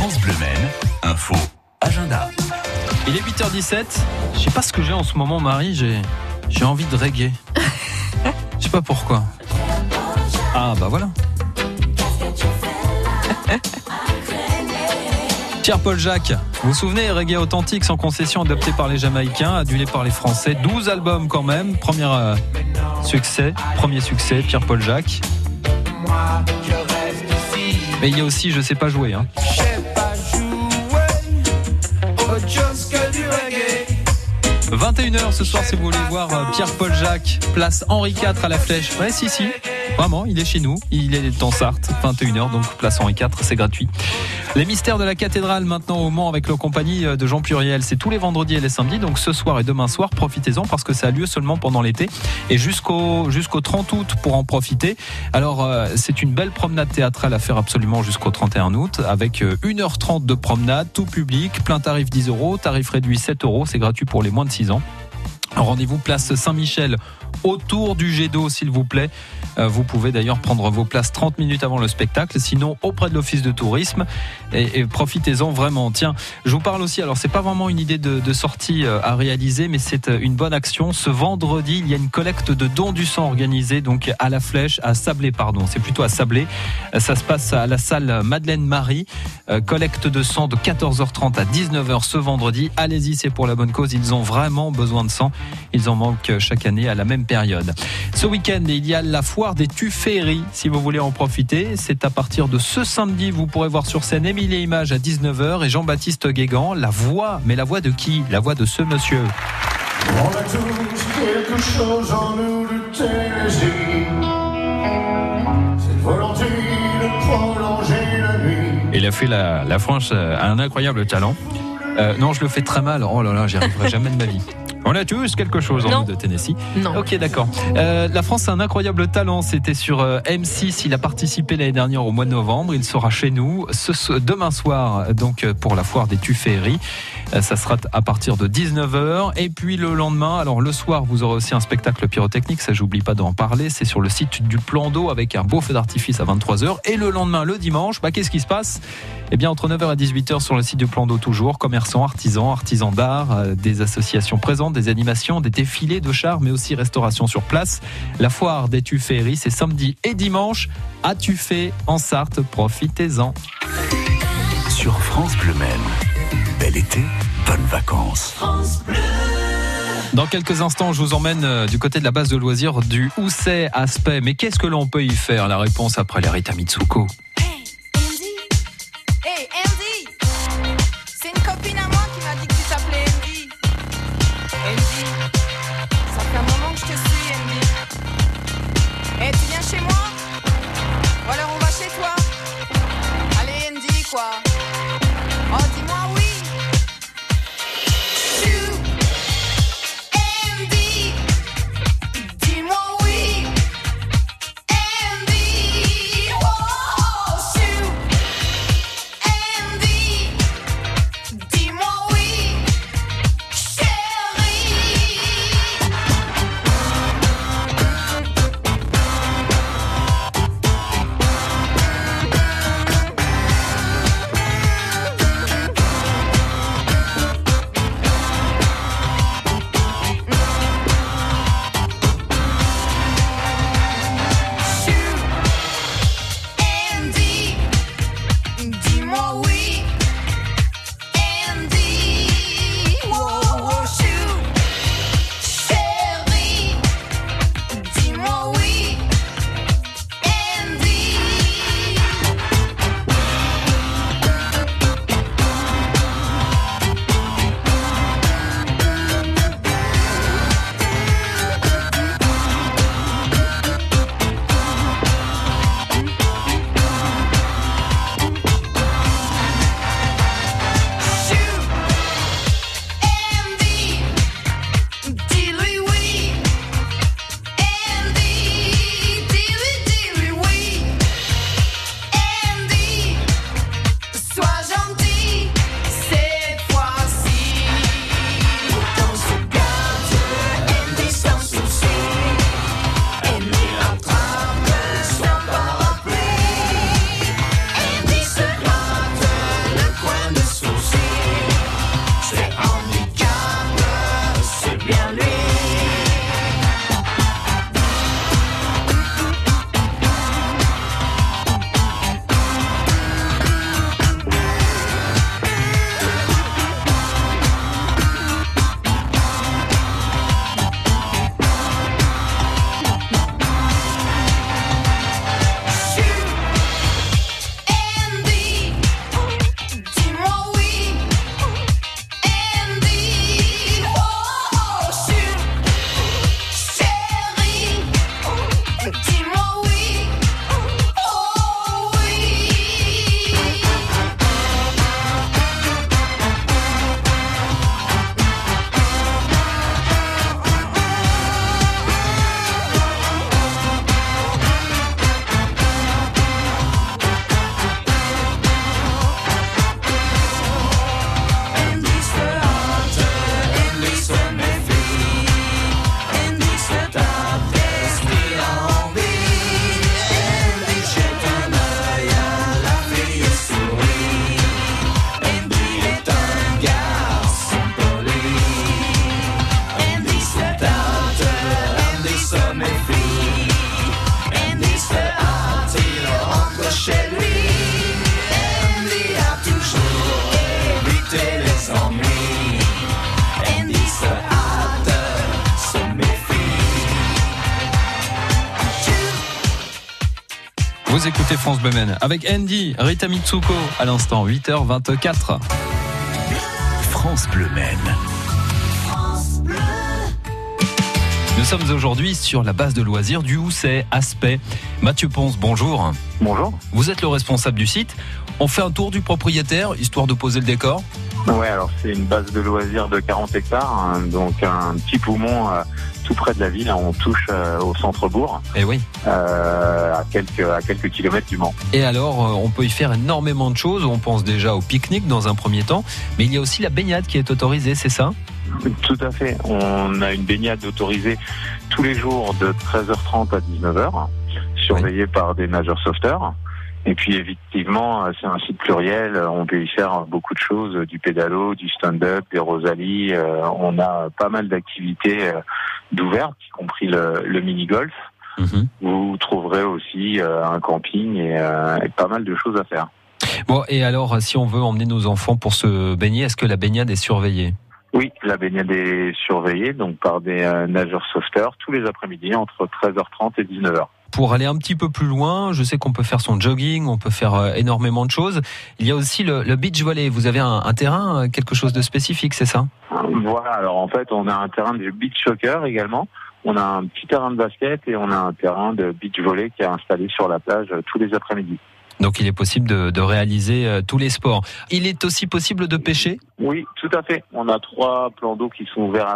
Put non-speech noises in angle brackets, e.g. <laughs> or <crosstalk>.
France Bleu Maine, info, agenda. Il est 8h17. Je sais pas ce que j'ai en ce moment, Marie. J'ai, j'ai envie de reggae. <laughs> Je sais pas pourquoi. Ah bah voilà. <laughs> Pierre-Paul Jacques, vous vous souvenez, reggae authentique sans concession adopté par les Jamaïcains, adulé par les Français, 12 albums quand même, premier euh, succès, premier succès, Pierre-Paul Jacques. Mais il y a aussi Je sais pas jouer. Hein. 21h ce soir si vous voulez voir euh, Pierre-Paul Jacques, place Henri IV à la Flèche. Ouais, si, si, vraiment, il est chez nous, il est en Sarthe, 21h, donc place Henri IV, c'est gratuit. Les mystères de la cathédrale maintenant au Mans avec la compagnie euh, de Jean Pluriel. C'est tous les vendredis et les samedis, donc ce soir et demain soir, profitez-en parce que ça a lieu seulement pendant l'été et jusqu'au jusqu'au 30 août pour en profiter. Alors euh, c'est une belle promenade théâtrale à faire absolument jusqu'au 31 août avec 1h30 de promenade, tout public, plein tarif 10 euros, tarif réduit 7 euros, c'est gratuit pour les moins de 6 ans. Rendez-vous place Saint-Michel autour du jet d'eau s'il vous plaît. Euh, vous pouvez d'ailleurs prendre vos places 30 minutes avant le spectacle, sinon auprès de l'office de tourisme et, profitez-en vraiment. Tiens, je vous parle aussi, alors c'est pas vraiment une idée de, sortie euh, à réaliser, mais c'est euh, une bonne action. Ce vendredi, il y a une collecte de dons du sang organisée donc à la Flèche, à Sablé, pardon, c'est plutôt à Sablé. Ça se passe à la salle Madeleine Marie. Collecte de sang de 14h30 à 19h ce vendredi. Allez-y, c'est pour la bonne cause. Ils ont vraiment besoin de sang. Ils en manquent chaque année à la même période. Ce week-end, il y a la foire des Tufferis. Si vous voulez en profiter, c'est à partir de ce samedi. Vous pourrez voir sur scène Émilie et Images à 19h et Jean-Baptiste Guégan. La voix, mais la voix de qui? La voix de ce monsieur. On a tous quelque chose en nous de volonté de prolonger la nuit. Il a fait la, la France un incroyable talent. Euh, non, je le fais très mal. Oh là là, j'y arriverai jamais de ma vie. On a tous quelque chose en nous de Tennessee. Non. Ok, d'accord. Euh, la France a un incroyable talent. C'était sur euh, M6. Il a participé l'année dernière au mois de novembre. Il sera chez nous ce, demain soir, donc euh, pour la foire des Tufferis. Ça sera à partir de 19h. Et puis le lendemain, alors le soir, vous aurez aussi un spectacle pyrotechnique. Ça, j'oublie pas d'en parler. C'est sur le site du plan d'eau avec un beau feu d'artifice à 23h. Et le lendemain, le dimanche, bah, qu'est-ce qui se passe? Eh bien, entre 9h et 18h sur le site du plan d'eau toujours, commerçants, artisans, artisans d'art, des associations présentes, des animations, des défilés de chars, mais aussi restauration sur place. La foire des Tufferies, c'est samedi et dimanche à Tuffet en Sarthe. Profitez-en. Sur France Bleu Même, bel été, bonnes vacances. Dans quelques instants, je vous emmène euh, du côté de la base de loisirs du Housset Aspect. Mais qu'est-ce que l'on peut y faire? La réponse après les Rita Mitsuko. Vous écoutez France Bleu avec Andy, Rita Mitsuko à l'instant, 8h24. France Bleu. Nous sommes aujourd'hui sur la base de loisirs du Housset, Aspect. Mathieu Ponce, bonjour. Bonjour. Vous êtes le responsable du site. On fait un tour du propriétaire, histoire de poser le décor Ouais, alors c'est une base de loisirs de 40 hectares, hein, donc un petit poumon euh, tout près de la ville. On touche euh, au centre-bourg, Eh oui. euh, à, quelques, à quelques kilomètres du Mans. Et alors, euh, on peut y faire énormément de choses. On pense déjà au pique-nique dans un premier temps, mais il y a aussi la baignade qui est autorisée, c'est ça? Tout à fait. On a une baignade autorisée tous les jours de 13h30 à 19h, surveillée par des nageurs sauveteurs. Et puis effectivement, euh, c'est un site pluriel. On peut y faire beaucoup de choses, du pédalo, du stand-up, des rosalies. Euh, on a pas mal d'activités euh, d'ouvertes, y compris le, le mini-golf. Mhm. Vous trouverez aussi euh, un camping et, euh, et pas mal de choses à faire. Bon, et alors, si on veut emmener nos enfants pour se baigner, est-ce que la baignade est surveillée? Oui, la baignade est surveillée donc par des euh, nageurs sauveteurs tous les après-midi entre 13h30 et 19h. Pour aller un petit peu plus loin, je sais qu'on peut faire son jogging, on peut faire euh, énormément de choses. Il y a aussi le, le beach volley. Vous avez un, un terrain, euh, quelque chose de spécifique, c'est ça? Voilà, alors en fait, on a un terrain de beach soccer également. On a un petit terrain de basket et on a un terrain de beach volley qui est installé sur la plage euh, tous les après-midi. Donc il est possible de, de réaliser euh, tous les sports. Il est aussi possible de pêcher? Oui, tout à fait. On a trois plans d'eau qui sont ouverts à